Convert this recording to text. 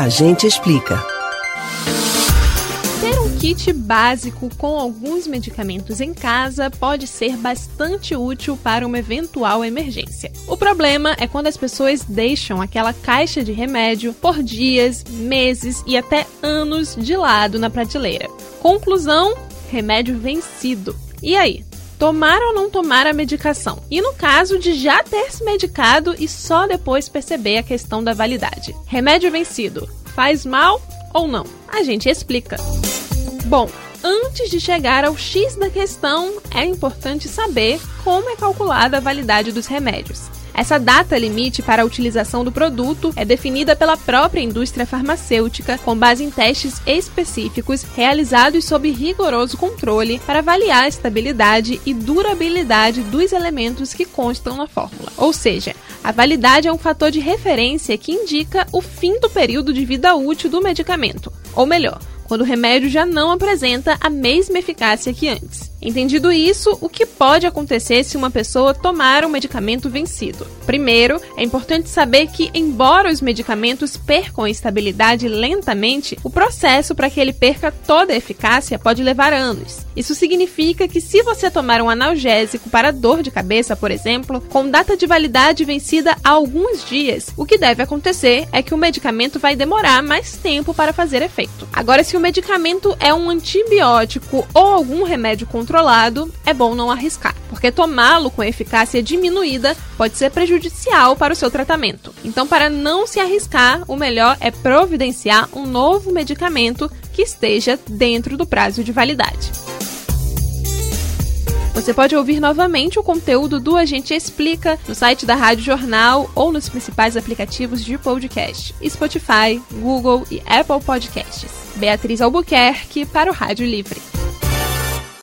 A gente explica. Ter um kit básico com alguns medicamentos em casa pode ser bastante útil para uma eventual emergência. O problema é quando as pessoas deixam aquela caixa de remédio por dias, meses e até anos de lado na prateleira. Conclusão: remédio vencido. E aí? Tomar ou não tomar a medicação. E no caso de já ter se medicado e só depois perceber a questão da validade. Remédio vencido faz mal ou não? A gente explica. Bom, antes de chegar ao X da questão, é importante saber como é calculada a validade dos remédios. Essa data limite para a utilização do produto é definida pela própria indústria farmacêutica com base em testes específicos realizados sob rigoroso controle para avaliar a estabilidade e durabilidade dos elementos que constam na fórmula. Ou seja, a validade é um fator de referência que indica o fim do período de vida útil do medicamento, ou melhor, quando o remédio já não apresenta a mesma eficácia que antes. Entendido isso, o que pode acontecer se uma pessoa tomar um medicamento vencido? Primeiro, é importante saber que, embora os medicamentos percam estabilidade lentamente, o processo para que ele perca toda a eficácia pode levar anos. Isso significa que, se você tomar um analgésico para dor de cabeça, por exemplo, com data de validade vencida há alguns dias, o que deve acontecer é que o medicamento vai demorar mais tempo para fazer efeito. Agora, se o medicamento é um antibiótico ou algum remédio contra controlado, é bom não arriscar, porque tomá-lo com eficácia diminuída pode ser prejudicial para o seu tratamento. Então, para não se arriscar, o melhor é providenciar um novo medicamento que esteja dentro do prazo de validade. Você pode ouvir novamente o conteúdo do Agente Explica no site da Rádio Jornal ou nos principais aplicativos de podcast: Spotify, Google e Apple Podcasts. Beatriz Albuquerque para o Rádio Livre.